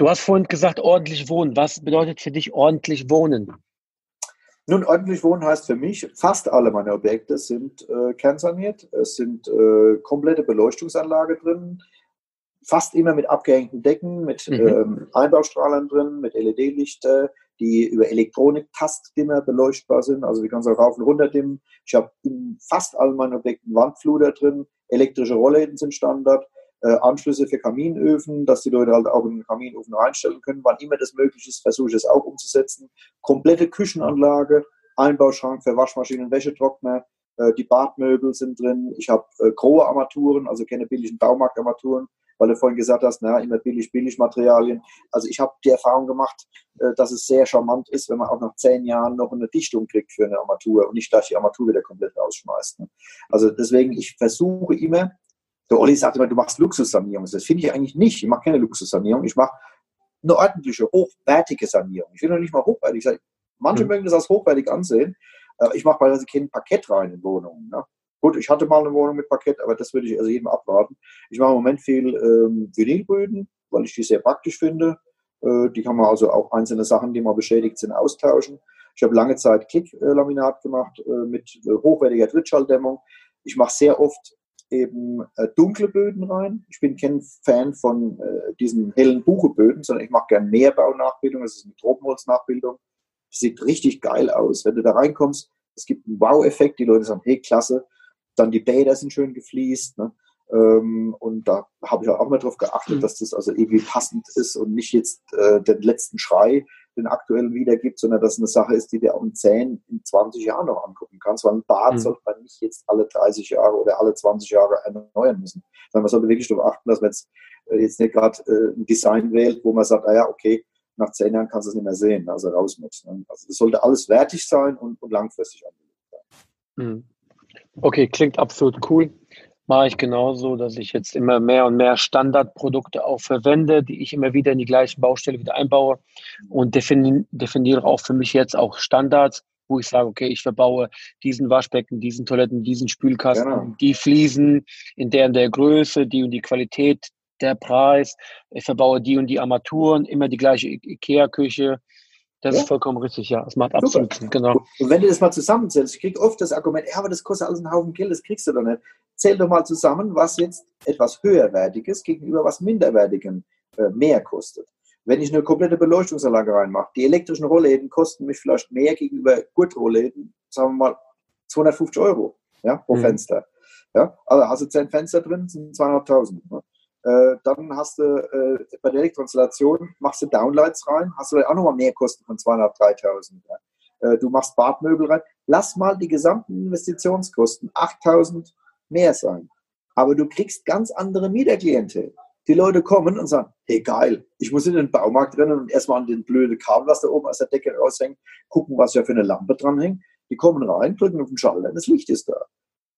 Du hast vorhin gesagt, ordentlich wohnen. Was bedeutet für dich ordentlich wohnen? Nun, ordentlich wohnen heißt für mich, fast alle meine Objekte sind äh, kernsaniert. Es sind äh, komplette Beleuchtungsanlage drin, fast immer mit abgehängten Decken, mit mhm. ähm, Einbaustrahlern drin, mit LED-Lichter, die über Elektronik-Tastdimmer beleuchtbar sind. Also die kannst du rauf und runter dimmen. Ich habe in fast allen meinen Objekten Wandfluter drin. Elektrische Rollläden sind Standard äh, Anschlüsse für Kaminöfen, dass die Leute halt auch in den Kaminofen reinstellen können. Wann immer das möglich ist, versuche ich es auch umzusetzen. Komplette Küchenanlage, Einbauschrank für Waschmaschinen, Wäschetrockner, äh, die Badmöbel sind drin. Ich habe äh, große Armaturen, also keine billigen Baumarktarmaturen, weil du vorhin gesagt hast, na, immer billig, billig Materialien. Also ich habe die Erfahrung gemacht, äh, dass es sehr charmant ist, wenn man auch nach zehn Jahren noch eine Dichtung kriegt für eine Armatur und nicht gleich die Armatur wieder komplett rausschmeißt. Ne? Also deswegen, ich versuche immer, der Olli sagt immer, du machst Luxussanierung. Das finde ich eigentlich nicht. Ich mache keine Luxussanierung. Ich mache eine ordentliche, hochwertige Sanierung. Ich will noch nicht mal hochwertig sein. Manche mhm. mögen das als hochwertig ansehen. Ich mache beispielsweise kein Parkett rein in Wohnungen. Ne? Gut, ich hatte mal eine Wohnung mit Parkett, aber das würde ich also jedem abwarten. Ich mache im Moment viel ähm, Vinylböden, weil ich die sehr praktisch finde. Äh, die kann man also auch einzelne Sachen, die mal beschädigt sind, austauschen. Ich habe lange Zeit Klicklaminat gemacht äh, mit äh, hochwertiger Trittschalldämmung. Ich mache sehr oft eben äh, dunkle Böden rein. Ich bin kein Fan von äh, diesen hellen Bucheböden, sondern ich mache gerne Meerbaunachbildung. Das ist eine Tropenholznachbildung. Sieht richtig geil aus. Wenn du da reinkommst, es gibt einen Wow-Effekt. Die Leute sagen, hey, klasse. Dann die Bäder sind schön gefliest. Ne? Ähm, und da habe ich auch mal drauf geachtet, mhm. dass das also irgendwie passend ist und nicht jetzt äh, den letzten Schrei den aktuellen wiedergibt, sondern dass es eine Sache ist, die du auch in 10, in 20 Jahren noch angucken kannst. Weil ein Bad mhm. sollte man nicht jetzt alle 30 Jahre oder alle 20 Jahre erneuern müssen. Sondern man sollte wirklich darauf achten, dass man jetzt, äh, jetzt nicht gerade äh, ein Design wählt, wo man sagt, naja, okay, nach 10 Jahren kannst du es nicht mehr sehen, also raus mit. Ne? Also das sollte alles wertig sein und, und langfristig angelegt sein. Mhm. Okay, klingt absolut cool mache ich genauso, dass ich jetzt immer mehr und mehr Standardprodukte auch verwende, die ich immer wieder in die gleichen Baustelle wieder einbaue und defini definiere auch für mich jetzt auch Standards, wo ich sage, okay, ich verbaue diesen Waschbecken, diesen Toiletten, diesen Spülkasten, genau. die Fliesen in der und der Größe, die und die Qualität, der Preis. Ich verbaue die und die Armaturen, immer die gleiche Ikea-Küche. Das ja. ist vollkommen richtig, ja. Es macht absolut Sinn, genau. Und wenn du das mal zusammenzählst, ich kriege oft das Argument, ja, aber das kostet alles einen Haufen Geld, das kriegst du doch nicht zähl doch mal zusammen, was jetzt etwas höherwertiges gegenüber was minderwertigem äh, mehr kostet. Wenn ich eine komplette Beleuchtungsanlage reinmache, die elektrischen Rollläden kosten mich vielleicht mehr gegenüber Gurtrollläden, sagen wir mal 250 Euro ja, pro mhm. Fenster. Ja, also hast du 10 Fenster drin, sind 200.000. Ne? Äh, dann hast du äh, bei der Elektroinstallation, machst du Downlights rein, hast du auch nochmal mehr Kosten von 200.000, 3.000. Ja? Äh, du machst Badmöbel rein. Lass mal die gesamten Investitionskosten 8.000 mehr sein. Aber du kriegst ganz andere Mieterklientel. Die Leute kommen und sagen, hey geil, ich muss in den Baumarkt rennen und erstmal an den blöden Kabel, was da oben aus der Decke raushängt, gucken, was ja für eine Lampe dranhängt. Die kommen rein, drücken auf den Schalter, das Licht ist da.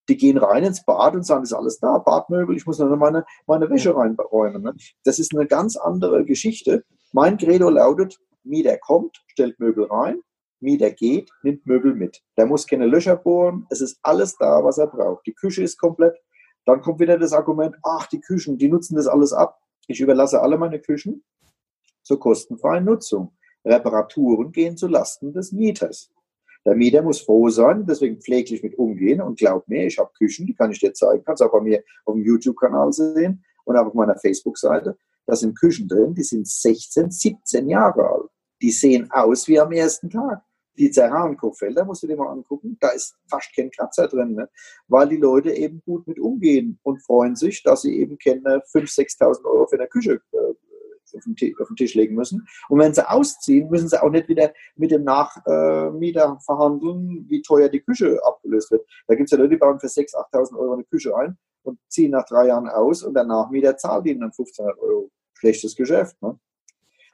Die gehen rein ins Bad und sagen, ist alles da, Badmöbel, ich muss nur meine, meine Wäsche reinräumen. Ne? Das ist eine ganz andere Geschichte. Mein Credo lautet, Mieter kommt, stellt Möbel rein, Mieter geht, nimmt Möbel mit. Der muss keine Löcher bohren, es ist alles da, was er braucht. Die Küche ist komplett. Dann kommt wieder das Argument, ach, die Küchen, die nutzen das alles ab. Ich überlasse alle meine Küchen zur kostenfreien Nutzung. Reparaturen gehen zu Lasten des Mieters. Der Mieter muss froh sein, deswegen pfleglich mit umgehen und glaub mir, ich habe Küchen, die kann ich dir zeigen, kannst auch bei mir auf dem YouTube-Kanal sehen und auch auf meiner Facebook-Seite. Da sind Küchen drin, die sind 16, 17 Jahre alt. Die sehen aus wie am ersten Tag die Zerranenkochfelder, musst du dir mal angucken, da ist fast kein Kratzer drin, ne? weil die Leute eben gut mit umgehen und freuen sich, dass sie eben keine 5.000, 6.000 Euro für eine Küche äh, auf, den Tisch, auf den Tisch legen müssen. Und wenn sie ausziehen, müssen sie auch nicht wieder mit dem Nachmieter äh, verhandeln, wie teuer die Küche abgelöst wird. Da gibt es ja Leute, die bauen für 6.000, 8.000 Euro eine Küche ein und ziehen nach drei Jahren aus und der Nachmieter zahlt ihnen dann 1.500 Euro schlechtes Geschäft. Ne?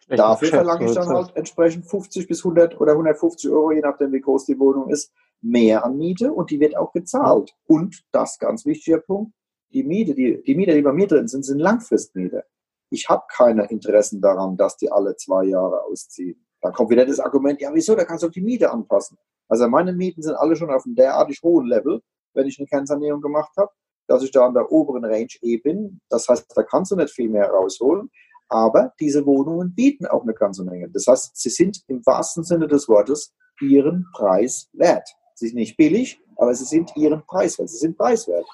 Dafür verlange ich dann halt entsprechend 50 bis 100 oder 150 Euro, je nachdem wie groß die Wohnung ist, mehr an Miete und die wird auch gezahlt. Und das ganz wichtiger Punkt, die Miete, die, die Mieter, die bei mir drin sind, sind Langfristmieter. Ich habe keine Interessen daran, dass die alle zwei Jahre ausziehen. Dann kommt wieder das Argument, ja wieso, da kannst du auch die Miete anpassen. Also meine Mieten sind alle schon auf einem derartig hohen Level, wenn ich eine Kernsanierung gemacht habe, dass ich da an der oberen Range eh bin. Das heißt, da kannst du nicht viel mehr rausholen. Aber diese Wohnungen bieten auch eine ganze Menge. Das heißt, sie sind im wahrsten Sinne des Wortes ihren Preis wert. Sie sind nicht billig, aber sie sind ihren Preis wert. Sie sind preiswert.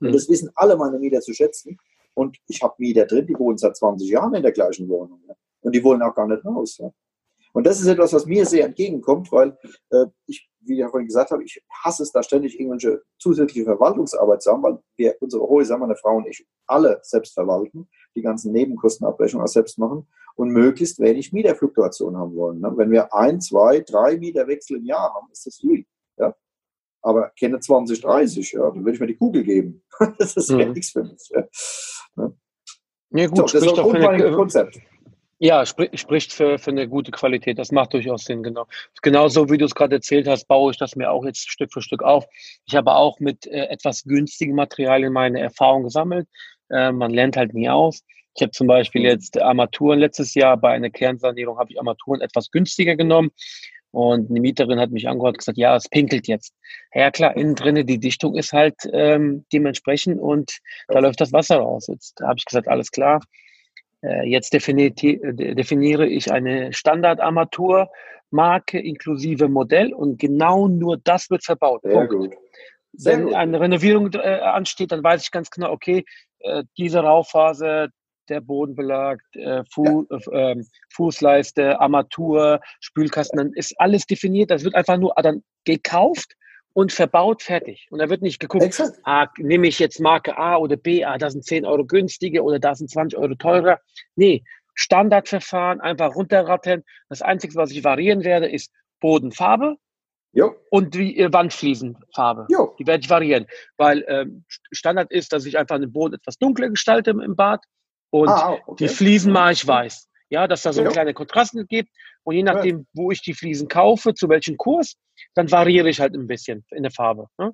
Und hm. das wissen alle meine Mieter zu schätzen. Und ich habe Mieter drin, die wohnen seit 20 Jahren in der gleichen Wohnung. Und die wollen auch gar nicht raus. Und das ist etwas, was mir sehr entgegenkommt, weil äh, ich, wie ich vorhin gesagt habe, ich hasse es da ständig irgendwelche zusätzliche Verwaltungsarbeit zu haben, weil wir unsere Häuser, meine Frau und ich, alle selbst verwalten, die ganzen Nebenkostenabrechnungen auch selbst machen und möglichst wenig Mieterfluktuation haben wollen. Ne? Wenn wir ein, zwei, drei Mieterwechsel im Jahr haben, ist das viel. Aber kenne 20, 30, ja, dann würde ich mir die Kugel geben. das ist mhm. ja nichts für mich. Ja, ja gut, so, das ist ein Konzept. Ja, sprich, spricht für, für eine gute Qualität. Das macht durchaus Sinn, genau. Genauso wie du es gerade erzählt hast, baue ich das mir auch jetzt Stück für Stück auf. Ich habe auch mit äh, etwas günstigen Materialien meine Erfahrung gesammelt. Äh, man lernt halt nie aus. Ich habe zum Beispiel mhm. jetzt Armaturen letztes Jahr bei einer Kernsanierung habe ich Armaturen etwas günstiger genommen. Und eine Mieterin hat mich angehört und gesagt, ja, es pinkelt jetzt. Ja klar, innen drinne die Dichtung ist halt ähm, dementsprechend und da läuft das Wasser raus. Jetzt habe ich gesagt, alles klar. Äh, jetzt definiere ich eine Standardarmaturmarke inklusive Modell und genau nur das wird verbaut. Sehr gut. Sehr Wenn gut. eine Renovierung äh, ansteht, dann weiß ich ganz genau, okay, äh, diese Rauphase, der Bodenbelag, äh, Fu ja. äh, Fußleiste, Armatur, Spülkasten, dann ist alles definiert. Das wird einfach nur dann gekauft und verbaut, fertig. Und da wird nicht geguckt, ah, nehme ich jetzt Marke A oder B, ah, da sind 10 Euro günstiger oder da sind 20 Euro teurer. Nee, Standardverfahren, einfach runterrattern. Das Einzige, was ich variieren werde, ist Bodenfarbe jo. und die äh, Wandfliesenfarbe. Jo. Die werde ich variieren, weil ähm, Standard ist, dass ich einfach den Boden etwas dunkler gestalte im Bad und ah, okay. die Fliesen mache ich weiß. Ja, dass da so ja. kleine Kontraste gibt. Und je nachdem, wo ich die Fliesen kaufe, zu welchem Kurs, dann variiere ich halt ein bisschen in der Farbe. Ne?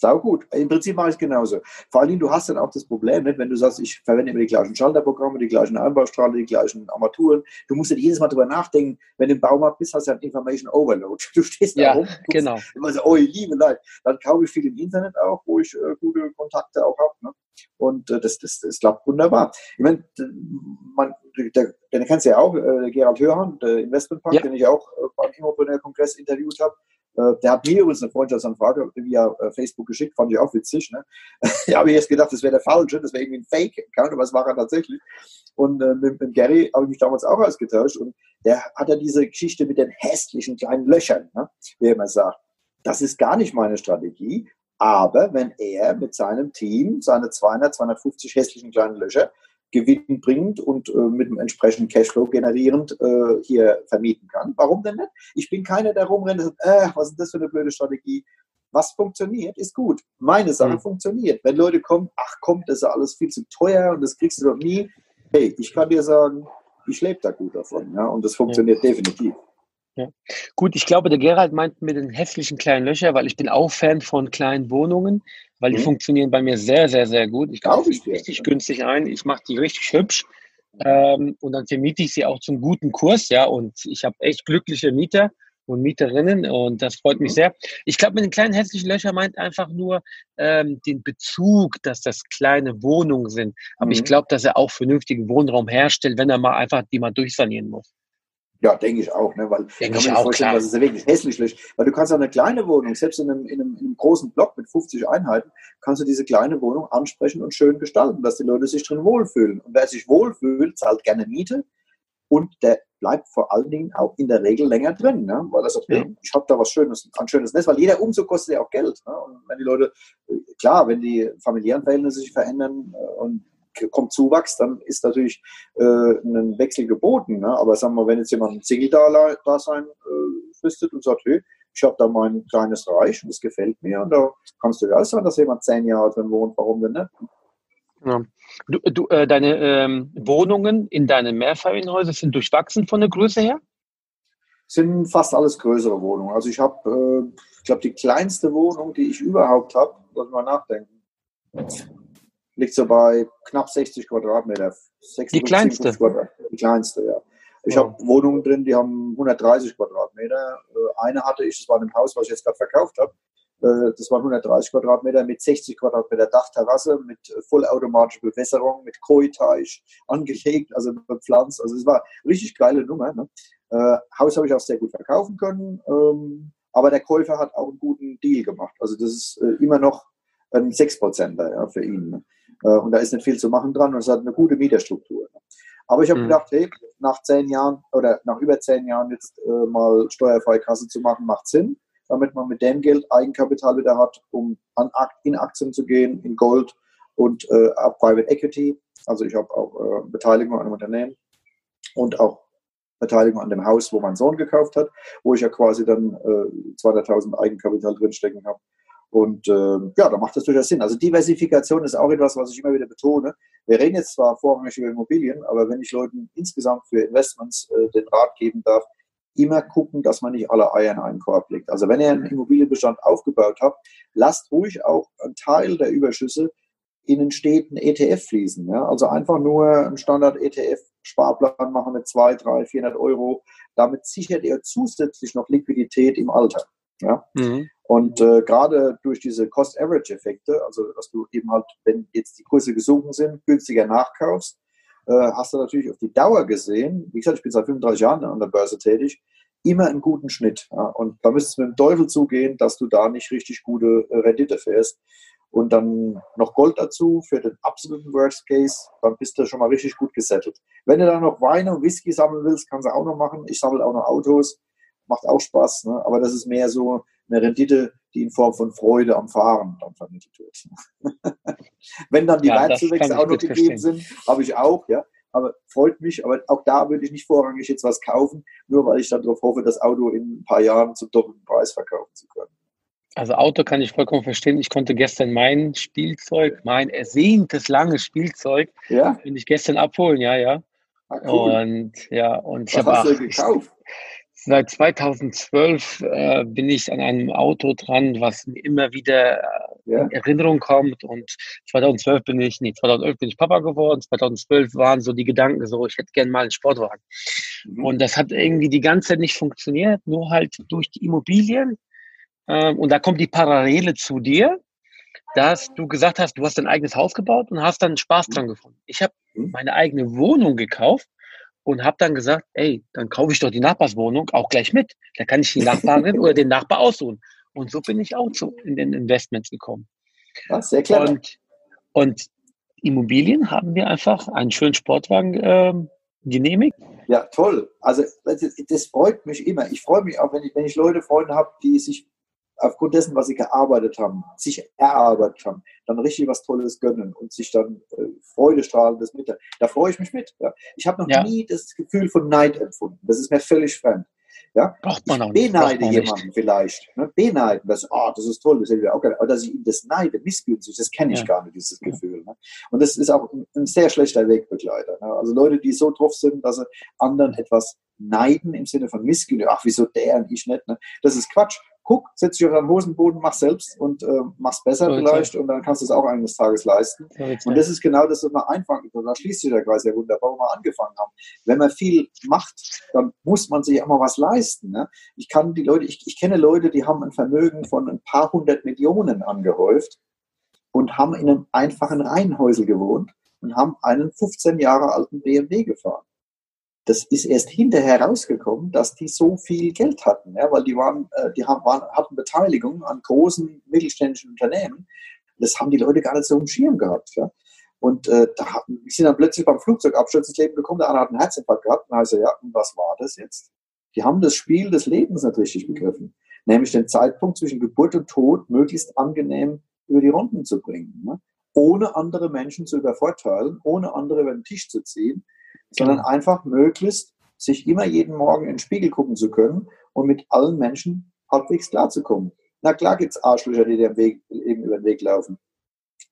Sau gut. Im Prinzip mache ich es genauso. Vor allem, du hast dann auch das Problem, nicht? wenn du sagst, ich verwende immer die gleichen Schalterprogramme, die gleichen Einbaustrahler, die gleichen Armaturen. Du musst ja jedes Mal drüber nachdenken, wenn du im Baumarkt bist, hast du ja Information Overload. Du stehst da ja, rum, genau. immer so, oh, liebe Leute. Dann kaufe ich viel im Internet auch, wo ich äh, gute Kontakte auch habe. Ne? Und äh, das, das, das klappt wunderbar. Ich meine, man, der, den kennst du ja auch, äh, Gerald Hörhan, der Investmentbank, ja. den ich auch äh, beim Immopreneur-Kongress interviewt habe. Äh, der hat mir übrigens eine Freundschaftsanfrage via äh, Facebook geschickt, fand ich auch witzig. Ne? ich habe jetzt gedacht, das wäre der falsche, das wäre irgendwie ein Fake-Account, aber es war er tatsächlich. Und äh, mit, mit Gary habe ich mich damals auch ausgetauscht und der hat ja diese Geschichte mit den hässlichen kleinen Löchern, ne? wie er immer sagt. Das ist gar nicht meine Strategie. Aber wenn er mit seinem Team seine 200, 250 hässlichen kleinen Löcher gewinnbringend und äh, mit einem entsprechenden Cashflow generierend äh, hier vermieten kann. Warum denn nicht? Ich bin keiner, der rumrennt und sagt, äh, was ist das für eine blöde Strategie? Was funktioniert, ist gut. Meine Sache mhm. funktioniert. Wenn Leute kommen, ach komm, das ist alles viel zu teuer und das kriegst du doch nie. Hey, ich kann dir sagen, ich lebe da gut davon. Ja? Und das funktioniert ja. definitiv. Ja. Gut, ich glaube, der Gerald meint mit den hässlichen kleinen Löchern, weil ich bin auch Fan von kleinen Wohnungen, weil die mhm. funktionieren bei mir sehr, sehr, sehr gut. Ich kaufe die richtig günstig ein, ich mache die richtig hübsch ähm, und dann vermiete ich sie auch zum guten Kurs, ja, und ich habe echt glückliche Mieter und Mieterinnen und das freut mich mhm. sehr. Ich glaube, mit den kleinen hässlichen Löchern meint einfach nur ähm, den Bezug, dass das kleine Wohnungen sind. Aber mhm. ich glaube, dass er auch vernünftigen Wohnraum herstellt, wenn er mal einfach die mal durchsanieren muss. Ja, denke ich auch, ne? weil denke kann ich auch, vorstellen, klar. was ist wirklich hässlich ist. Weil du kannst auch eine kleine Wohnung, selbst in einem, in, einem, in einem großen Block mit 50 Einheiten, kannst du diese kleine Wohnung ansprechen und schön gestalten, dass die Leute sich drin wohlfühlen. Und wer sich wohlfühlt, zahlt gerne Miete und der bleibt vor allen Dingen auch in der Regel länger drin, ne? weil er sagt, ja. ich habe da was Schönes, ein schönes Nest, weil jeder Umzug kostet ja auch Geld. Ne? Und wenn die Leute, klar, wenn die familiären Verhältnisse sich verändern äh, und kommt Zuwachs, dann ist natürlich äh, ein Wechsel geboten. Ne? Aber sagen wir, wenn jetzt jemand ein Single-Dasein äh, fristet und sagt, hey, ich habe da mein kleines Reich und das gefällt mir und da kannst du ja auch sagen, dass jemand zehn Jahre drin wohnt, warum denn nicht? Ja. Du, du, äh, deine ähm, Wohnungen in deinen Mehrfamilienhäusern sind durchwachsen von der Größe her? Sind fast alles größere Wohnungen. Also ich habe, äh, ich glaube, die kleinste Wohnung, die ich überhaupt habe, lass mal nachdenken, liegt so bei knapp 60 Quadratmeter. 60, die kleinste? Die kleinste, ja. Ich oh. habe Wohnungen drin, die haben 130 Quadratmeter. Äh, eine hatte ich, das war ein Haus, was ich jetzt gerade verkauft habe. Äh, das waren 130 Quadratmeter mit 60 Quadratmeter Dachterrasse, mit vollautomatischer Bewässerung, mit Koi-Teich angelegt, also bepflanzt. Also es war eine richtig geile Nummer. Ne? Äh, Haus habe ich auch sehr gut verkaufen können, ähm, aber der Käufer hat auch einen guten Deal gemacht. Also das ist äh, immer noch ein 6%er ja, für ihn. Ne? Äh, und da ist nicht viel zu machen dran und es hat eine gute Mieterstruktur. Aber ich habe mhm. gedacht, hey, nach zehn Jahren oder nach über zehn Jahren jetzt äh, mal steuerfreie Kasse zu machen, macht Sinn damit man mit dem Geld Eigenkapital wieder hat, um an, in Aktien zu gehen, in Gold und äh, Private Equity. Also ich habe auch äh, Beteiligung an einem Unternehmen und auch Beteiligung an dem Haus, wo mein Sohn gekauft hat, wo ich ja quasi dann äh, 200.000 Eigenkapital drinstecken habe. Und äh, ja, da macht das durchaus Sinn. Also Diversifikation ist auch etwas, was ich immer wieder betone. Wir reden jetzt zwar vorrangig über Immobilien, aber wenn ich Leuten insgesamt für Investments äh, den Rat geben darf, immer gucken, dass man nicht alle Eier in einen Korb legt. Also wenn ihr einen Immobilienbestand aufgebaut habt, lasst ruhig auch einen Teil der Überschüsse in den steten ETF fließen. Ja? Also einfach nur einen Standard-ETF-Sparplan machen mit 2, 3, 400 Euro. Damit sichert ihr zusätzlich noch Liquidität im Alter. Ja? Mhm. Und äh, gerade durch diese Cost-Average-Effekte, also dass du eben halt, wenn jetzt die Kurse gesunken sind, günstiger nachkaufst, äh, hast du natürlich auf die Dauer gesehen, wie gesagt, ich bin seit 35 Jahren an der Börse tätig, immer einen guten Schnitt. Ja. Und da müsste es mit dem Teufel zugehen, dass du da nicht richtig gute äh, Rendite fährst. Und dann noch Gold dazu für den absoluten Worst Case, dann bist du schon mal richtig gut gesettelt. Wenn du dann noch Weine und Whisky sammeln willst, kannst du auch noch machen. Ich sammle auch noch Autos, macht auch Spaß. Ne? Aber das ist mehr so eine Rendite, die in Form von Freude am Fahren dann vermittelt wird. Wenn dann die ja, Wertzuwächse auch noch gegeben sind, habe ich auch, ja. Aber freut mich, aber auch da würde ich nicht vorrangig jetzt was kaufen, nur weil ich dann darauf hoffe, das Auto in ein paar Jahren zum doppelten Preis verkaufen zu können. Also Auto kann ich vollkommen verstehen. Ich konnte gestern mein Spielzeug, mein ersehntes langes Spielzeug, ja? bin ich gestern abholen, ja, ja. Ah, cool. Und ja, und Was ich habe hast du gekauft? Seit 2012 äh, bin ich an einem Auto dran, was mir immer wieder äh, ja. in Erinnerung kommt. Und 2012 bin ich, nee, 2011 bin ich Papa geworden. 2012 waren so die Gedanken so, ich hätte gern mal einen Sportwagen. Mhm. Und das hat irgendwie die ganze Zeit nicht funktioniert, nur halt durch die Immobilien. Ähm, und da kommt die Parallele zu dir, dass du gesagt hast, du hast dein eigenes Haus gebaut und hast dann Spaß dran gefunden. Ich habe mhm. meine eigene Wohnung gekauft und habe dann gesagt, ey, dann kaufe ich doch die Nachbarswohnung auch gleich mit. Da kann ich die Nachbarin oder den Nachbar aussuchen. Und so bin ich auch zu, in den Investments gekommen. Ja, sehr klar. Und, und Immobilien haben wir einfach einen schönen Sportwagen äh, genehmigt. Ja, toll. Also das freut mich immer. Ich freue mich auch, wenn ich, wenn ich Leute, Freunde habe, die sich aufgrund dessen, was sie gearbeitet haben, sich erarbeitet haben, dann richtig was Tolles gönnen und sich dann äh, freudestrahlendes mit. Da freue ich mich mit. Ja. Ich habe noch ja. nie das Gefühl von Neid empfunden. Das ist mir völlig fremd. Ja? Braucht man auch nicht. Beneide jemanden nicht. vielleicht. Ne? Beneiden, das, oh, das ist toll, das hätte ich auch gerne. Aber dass ich ihm das neide, missgünstig, das kenne ich ja. gar nicht, dieses Gefühl. Ne? Und das ist auch ein, ein sehr schlechter Wegbegleiter. Ne? Also Leute, die so drauf sind, dass sie anderen etwas neiden im Sinne von Missgünstig, ach, wieso der und ich nicht, ne? das ist Quatsch guck, setz dich auf deinen Hosenboden, mach selbst und äh, mach's besser so vielleicht und dann kannst du es auch eines Tages leisten. So und das ist genau das, was man anfangen Da schließt sich der Kreis ja wunderbar, wo wir angefangen haben. Wenn man viel macht, dann muss man sich auch mal was leisten. Ne? Ich kann die Leute, ich, ich kenne Leute, die haben ein Vermögen von ein paar hundert Millionen angehäuft und haben in einem einfachen Reihenhäusel gewohnt und haben einen 15 Jahre alten BMW gefahren das ist erst hinterher rausgekommen, dass die so viel Geld hatten, ja, weil die waren, äh, die haben, waren, hatten Beteiligung an großen mittelständischen Unternehmen. Das haben die Leute gar nicht so im Schirm gehabt. Ja. Und äh, da hatten, sind dann plötzlich beim Flugzeugabsturz ins Leben gekommen, der andere hat einen Herzinfarkt gehabt. Und er, ja, und was war das jetzt? Die haben das Spiel des Lebens nicht richtig begriffen. Nämlich den Zeitpunkt zwischen Geburt und Tod möglichst angenehm über die Runden zu bringen. Ne? Ohne andere Menschen zu übervorteilen, ohne andere über den Tisch zu ziehen sondern einfach möglichst sich immer jeden Morgen in den Spiegel gucken zu können und mit allen Menschen halbwegs klarzukommen. Na klar gibt es Arschlöcher, die dir Weg, eben über den Weg laufen.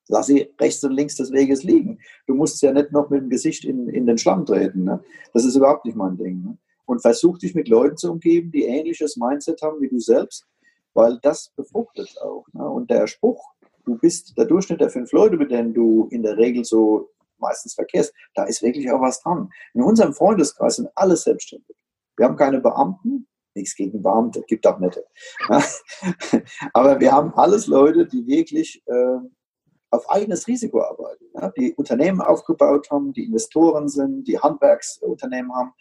lass sie rechts und links des Weges liegen. Du musst ja nicht noch mit dem Gesicht in, in den Schlamm treten. Ne? Das ist überhaupt nicht mein Ding. Ne? Und versuch dich mit Leuten zu umgeben, die ähnliches Mindset haben wie du selbst, weil das befruchtet auch. Ne? Und der Spruch, du bist der Durchschnitt der fünf Leute, mit denen du in der Regel so meistens verkehrst, da ist wirklich auch was dran. In unserem Freundeskreis sind alle selbstständig. Wir haben keine Beamten, nichts gegen Beamte, gibt auch nette. Aber wir haben alles Leute, die wirklich äh, auf eigenes Risiko arbeiten, ja, die Unternehmen aufgebaut haben, die Investoren sind, die Handwerksunternehmen haben.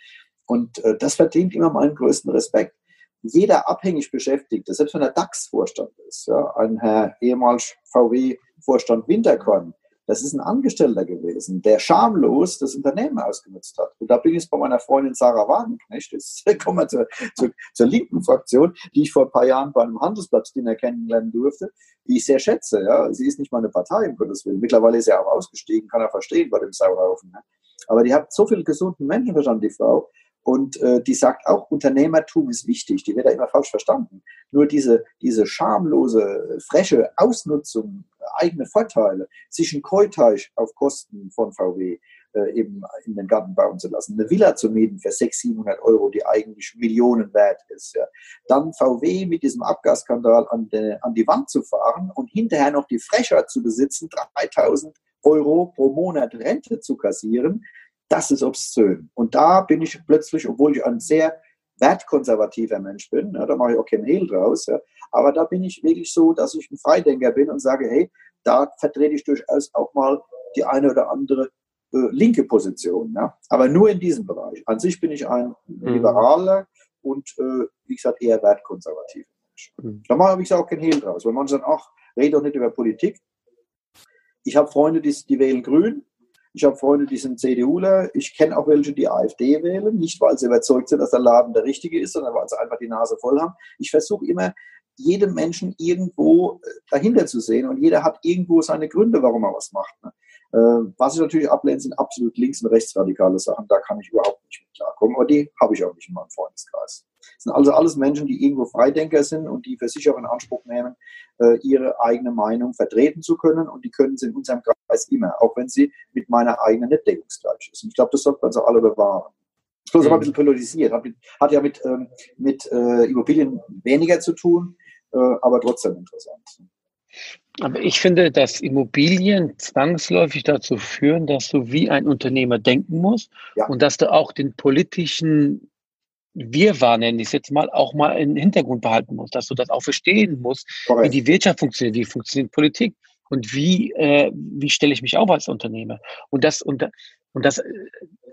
Und äh, das verdient immer meinen größten Respekt. Jeder abhängig Beschäftigte, selbst wenn er DAX-Vorstand ist, ja, ein Herr ehemals VW-Vorstand Winterkorn, das ist ein Angestellter gewesen, der schamlos das Unternehmen ausgenutzt hat. Und da bin ich jetzt bei meiner Freundin Sarah Wagenknecht. Jetzt kommen wir zur, zur, zur, linken Fraktion, die ich vor ein paar Jahren bei einem Handelsplatzdiener kennenlernen durfte, die ich sehr schätze. Ja. Sie ist nicht meine Partei, um Gottes Willen. Mittlerweile ist sie auch ausgestiegen, kann er verstehen bei dem Sauhaufen. Ne. Aber die hat so viel gesunden Menschenverstand, die Frau, und äh, die sagt auch, Unternehmertum ist wichtig. Die wird da immer falsch verstanden. Nur diese, diese schamlose, freche Ausnutzung, eigene Vorteile, sich einen Keuteich auf Kosten von VW äh, eben in den Garten bauen zu lassen, eine Villa zu mieten für 600, 700 Euro, die eigentlich Millionen wert ist. Ja. Dann VW mit diesem Abgasskandal an, de, an die Wand zu fahren und hinterher noch die Frechheit zu besitzen, 3000 Euro pro Monat Rente zu kassieren, das ist obszön. Und da bin ich plötzlich, obwohl ich ein sehr wertkonservativer Mensch bin, ja, da mache ich auch keinen Hehl draus, ja, aber da bin ich wirklich so, dass ich ein Freidenker bin und sage, hey, da vertrete ich durchaus auch mal die eine oder andere äh, linke Position. Ja. Aber nur in diesem Bereich. An sich bin ich ein mhm. liberaler und, äh, wie gesagt, eher wertkonservativer Mensch. Mhm. Da mache ich auch keinen Hehl draus, weil man sagt, ach, rede doch nicht über Politik. Ich habe Freunde, die, die wählen grün, ich habe Freunde, die sind CDUler. Ich kenne auch welche, die AfD wählen. Nicht, weil sie überzeugt sind, dass der Laden der richtige ist, sondern weil sie einfach die Nase voll haben. Ich versuche immer, jedem Menschen irgendwo äh, dahinter zu sehen und jeder hat irgendwo seine Gründe, warum er was macht. Ne? Äh, was ich natürlich ablehne, sind absolut links- und rechtsradikale Sachen. Da kann ich überhaupt nicht mit klarkommen. Aber die habe ich auch nicht in meinem Freundeskreis. Das sind also alles Menschen, die irgendwo Freidenker sind und die für sich auch in Anspruch nehmen, äh, ihre eigene Meinung vertreten zu können. Und die können sie in unserem Kreis immer, auch wenn sie mit meiner eigenen nicht deckungsgleich ist. Und ich glaube, das sollten wir uns auch alle bewahren. Das ist aber ein bisschen polarisiert. Hat, mit, hat ja mit, ähm, mit äh, Immobilien weniger zu tun, äh, aber trotzdem interessant. Aber ich finde, dass Immobilien zwangsläufig dazu führen, dass du wie ein Unternehmer denken musst ja. und dass du auch den politischen Wirrwarr, nenne ich es jetzt mal, auch mal im Hintergrund behalten musst, dass du das auch verstehen musst, Correct. wie die Wirtschaft funktioniert, wie funktioniert Politik und wie, äh, wie stelle ich mich auf als Unternehmer. Und das, und, und das äh,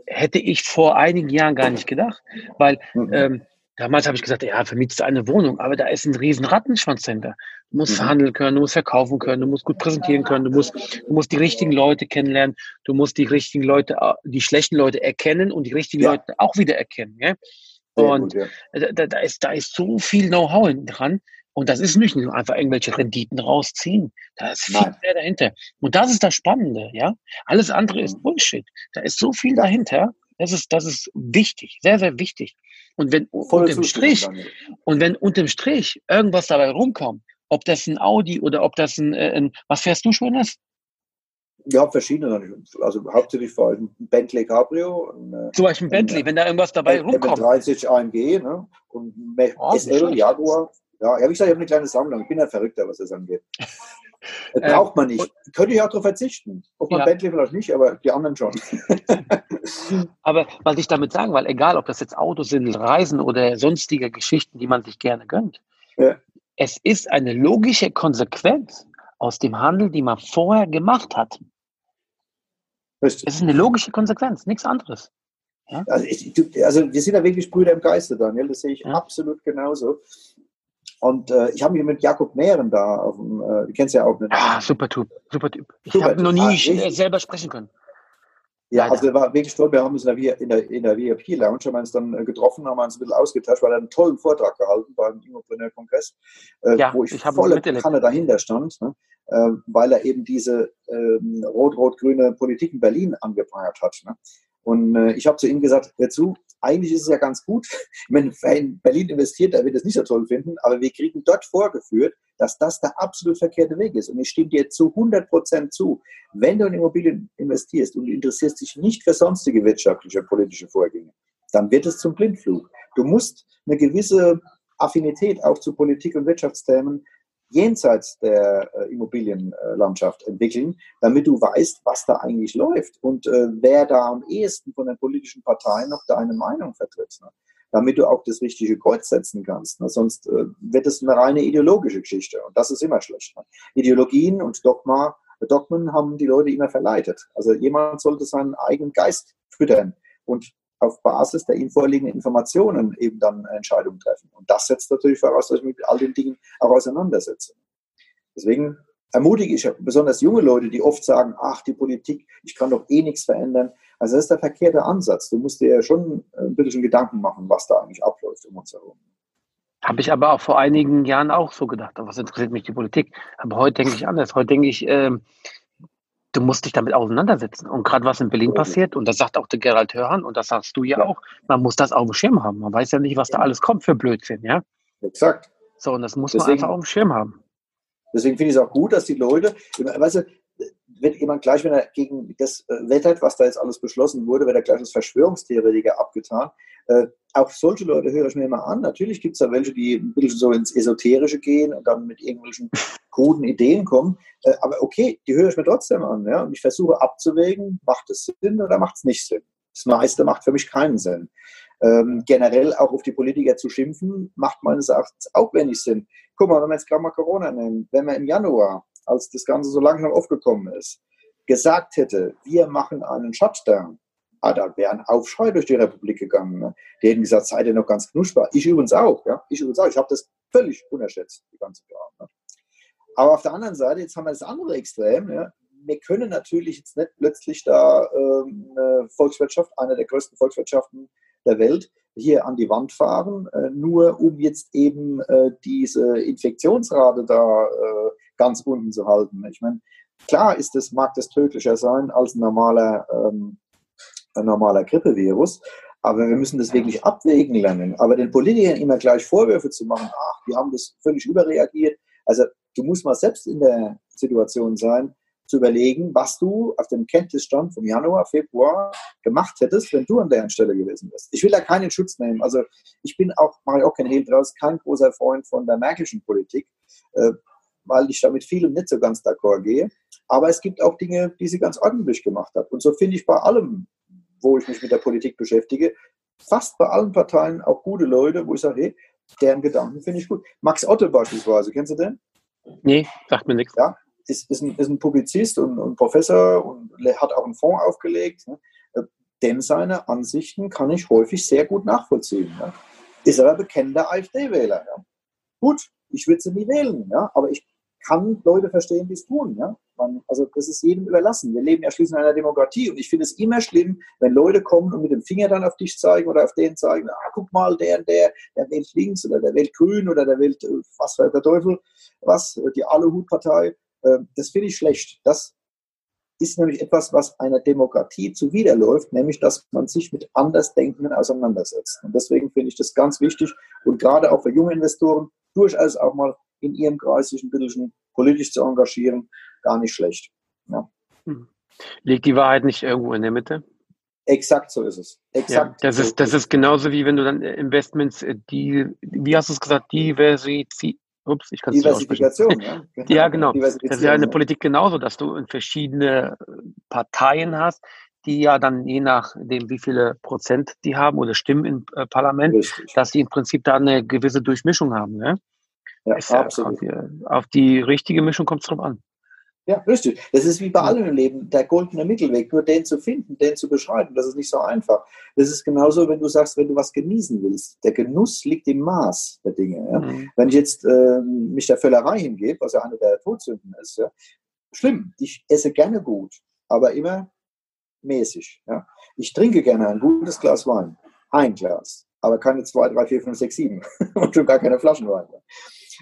hätte ich vor einigen Jahren gar nicht gedacht, weil mhm. ähm, Damals habe ich gesagt, ja, vermietest du eine Wohnung, aber da ist ein riesen Rattenschwanz hinter. Du musst mhm. verhandeln können, du musst verkaufen können, du musst gut präsentieren können, du musst, du musst die richtigen Leute kennenlernen, du musst die richtigen Leute, die schlechten Leute erkennen und die richtigen ja. Leute auch wieder erkennen. Ja? Und gut, ja. da, da, ist, da ist so viel Know-how dran. Und das ist nicht nur einfach irgendwelche Renditen rausziehen. Da ist viel Nein. mehr dahinter. Und das ist das Spannende, ja. Alles andere ist mhm. Bullshit. Da ist so viel dahinter. Das ist, das ist wichtig, sehr, sehr wichtig. Und wenn Voll unterm Strich, und wenn unterm Strich irgendwas dabei rumkommt, ob das ein Audi oder ob das ein, äh, ein was fährst du schon das? Ja, verschiedene. Also hauptsächlich vor allem ein Bentley Cabrio. Ein, äh, Zum Beispiel ein Bentley, wenn da irgendwas dabei ein, rumkommt. 30 AMG ne? und oh, SL, Jaguar. Ja, ja, wie gesagt, ich habe eine kleine Sammlung. Ich bin ja verrückter, was das angeht. Das äh, braucht man nicht. Könnte ich auch darauf verzichten. Ob man ja. Bentley vielleicht nicht, aber die anderen schon. aber was ich damit sagen, weil egal, ob das jetzt Autos sind, Reisen oder sonstige Geschichten, die man sich gerne gönnt, ja. es ist eine logische Konsequenz aus dem Handel, die man vorher gemacht hat. Richtig. Es ist eine logische Konsequenz, nichts anderes. Ja? Also, ich, also, wir sind ja wirklich Brüder im Geiste, Daniel, das sehe ich ja. absolut genauso. Und äh, ich habe mich mit Jakob Mehren da, auf dem, äh, du kennst ja auch. Ah, super Typ, super Typ. Ich habe noch nie ah, selber sprechen können. Ja, Leider. also er war wirklich toll. Wir haben uns in der, in der, in der VIP-Lounge, haben uns dann äh, getroffen, haben uns ein bisschen ausgetauscht, weil er einen tollen Vortrag gehalten beim Immopreneur-Kongress, äh, ja, wo ich, ich volle Kanne dahinter stand, ne? äh, weil er eben diese ähm, rot-rot-grüne Politik in Berlin angeprangert hat. Ne? Und äh, ich habe zu ihm gesagt, hör zu, eigentlich ist es ja ganz gut, wenn in Berlin investiert, der wird es nicht so toll finden, aber wir kriegen dort vorgeführt, dass das der absolut verkehrte Weg ist. Und ich stimme dir zu 100 Prozent zu. Wenn du in Immobilien investierst und interessierst dich nicht für sonstige wirtschaftliche, politische Vorgänge, dann wird es zum Blindflug. Du musst eine gewisse Affinität auch zu Politik und Wirtschaftsthemen jenseits der äh, Immobilienlandschaft entwickeln, damit du weißt, was da eigentlich läuft und äh, wer da am ehesten von den politischen Parteien noch deine Meinung vertritt. Ne? Damit du auch das richtige Kreuz setzen kannst. Ne? Sonst äh, wird es eine reine ideologische Geschichte und das ist immer schlecht. Ne? Ideologien und Dogma, Dogmen haben die Leute immer verleitet. Also jemand sollte seinen eigenen Geist füttern und auf Basis der vorliegenden Informationen eben dann Entscheidungen treffen. Und das setzt natürlich voraus, dass ich mich mit all den Dingen auch auseinandersetze. Deswegen ermutige ich besonders junge Leute, die oft sagen, ach, die Politik, ich kann doch eh nichts verändern. Also das ist der verkehrte Ansatz. Du musst dir ja schon ein bisschen Gedanken machen, was da eigentlich abläuft um uns herum. Habe ich aber auch vor einigen Jahren auch so gedacht. Was interessiert mich die Politik? Aber heute denke ich anders. Heute denke ich, äh, du musst dich damit auseinandersetzen. Und gerade was in Berlin passiert, und das sagt auch der Gerald Hörhan, und das sagst du ja, ja, auch, man muss das auf dem Schirm haben. Man weiß ja nicht, was da alles kommt für Blödsinn, ja? Exakt. So, und das muss deswegen, man einfach auf dem Schirm haben. Deswegen finde ich es auch gut, dass die Leute, weißt du, wird jemand gleich, wenn er gegen das äh, wettert, was da jetzt alles beschlossen wurde, wird er gleich als Verschwörungstheoretiker abgetan. Äh, auch solche Leute höre ich mir immer an. Natürlich gibt es da welche, die ein bisschen so ins Esoterische gehen und dann mit irgendwelchen kruden Ideen kommen. Äh, aber okay, die höre ich mir trotzdem an. Ja? Und ich versuche abzuwägen, macht es Sinn oder macht es nicht Sinn. Das meiste macht für mich keinen Sinn. Ähm, generell auch auf die Politiker zu schimpfen, macht meines Erachtens auch wenig Sinn. Guck mal, wenn wir jetzt gerade mal Corona nehmen, wenn wir im Januar, als das Ganze so langsam aufgekommen ist, gesagt hätte, wir machen einen Shutdown, ah, da wäre ein Aufschrei durch die Republik gegangen. Ne? Die hätten gesagt, seid ihr noch ganz knusper. Ich übrigens auch. Ja? Ich übrigens auch. Ich habe das völlig unterschätzt, die ganze Zeit. Ne? Aber auf der anderen Seite, jetzt haben wir das andere Extrem. Ja? Wir können natürlich jetzt nicht plötzlich da ähm, eine Volkswirtschaft, eine der größten Volkswirtschaften der Welt, hier an die Wand fahren, äh, nur um jetzt eben äh, diese Infektionsrate da äh, ganz unten zu halten. Ich meine, klar ist das, mag das tödlicher sein als ein normaler, ähm, ein normaler Grippevirus, aber wir müssen das wirklich abwägen lernen. Aber den Politikern immer gleich Vorwürfe zu machen, ach, die haben das völlig überreagiert. Also du musst mal selbst in der Situation sein, zu überlegen, was du auf dem Kenntnisstand vom Januar, Februar gemacht hättest, wenn du an deren Stelle gewesen wärst. Ich will da keinen Schutz nehmen. Also ich bin auch, mache ich auch keinen Hehl draus, kein großer Freund von der Märkischen Politik, äh, weil ich da mit vielem nicht so ganz d'accord gehe. Aber es gibt auch Dinge, die sie ganz ordentlich gemacht hat. Und so finde ich bei allem, wo ich mich mit der Politik beschäftige, fast bei allen Parteien auch gute Leute, wo ich sage, hey, deren Gedanken finde ich gut. Max Otto beispielsweise, kennst du den? Nee, sagt mir nichts. Ja, ist, ist, ein, ist ein Publizist und, und, Professor und hat auch einen Fonds aufgelegt. Ne? Denn seine Ansichten kann ich häufig sehr gut nachvollziehen. Ja? Ist aber bekennender AfD-Wähler. Ja? Gut, ich würde sie nie wählen, ja? aber ich kann Leute verstehen, die es tun. Ja? Man, also das ist jedem überlassen. Wir leben ja schließlich in einer Demokratie und ich finde es immer schlimm, wenn Leute kommen und mit dem Finger dann auf dich zeigen oder auf den zeigen, ah, guck mal, der und der, der wählt links oder der wählt grün oder der wählt, äh, was für der Teufel, was, die Aluhutpartei. Ähm, das finde ich schlecht. Das ist nämlich etwas, was einer Demokratie zuwiderläuft, nämlich dass man sich mit Andersdenkenden auseinandersetzt. Und deswegen finde ich das ganz wichtig und gerade auch für junge Investoren durchaus auch mal in ihrem Kreis sich ein bisschen politisch zu engagieren, gar nicht schlecht. Ja. Hm. Liegt die Wahrheit nicht irgendwo in der Mitte? Exakt so ist es. Exakt. Ja, das, ist, das ist genauso wie wenn du dann Investments, äh, die, wie hast du es gesagt, diversifizieren Ups, ich kann es Diversifikation, ja. Genau. Ja, genau. Das ist ja eine Politik genauso, dass du verschiedene äh, Parteien hast, die ja dann je nachdem, wie viele Prozent die haben oder Stimmen im äh, Parlament, Richtig. dass sie im Prinzip da eine gewisse Durchmischung haben. Ne? Ja, absolut. Auf die, auf die richtige Mischung kommt es drauf an. Ja, richtig. Das ist wie bei allem im Leben, der goldene Mittelweg, nur den zu finden, den zu beschreiben, das ist nicht so einfach. Das ist genauso, wenn du sagst, wenn du was genießen willst. Der Genuss liegt im Maß der Dinge. Ja? Mhm. Wenn ich jetzt äh, mich der Völlerei hingebe, was ja eine der Todsünden ist, ja? schlimm, ich esse gerne gut, aber immer mäßig. Ja? Ich trinke gerne ein gutes Glas Wein, ein Glas, aber keine zwei, drei, vier, fünf, sechs, sieben und schon gar keine Flaschen Wein.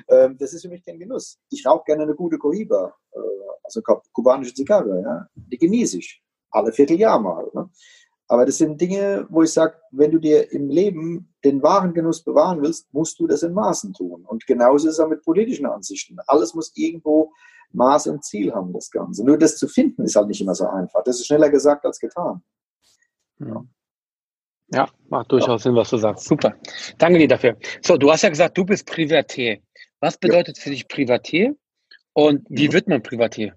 Ähm, das ist für mich kein Genuss. Ich rauche gerne eine gute Cohiba, äh, also kubanische Zigarre, ja? die genieße ich. Alle Vierteljahr mal. Ne? Aber das sind Dinge, wo ich sage, wenn du dir im Leben den wahren Genuss bewahren willst, musst du das in Maßen tun. Und genauso ist es auch mit politischen Ansichten. Alles muss irgendwo Maß und Ziel haben, das Ganze. Nur das zu finden, ist halt nicht immer so einfach. Das ist schneller gesagt als getan. Ja. Ja, macht durchaus ja. Sinn, was du sagst. Super. Danke dir dafür. So, du hast ja gesagt, du bist Privatier. Was bedeutet ja. für dich Privatier und wie mhm. wird man Privatier?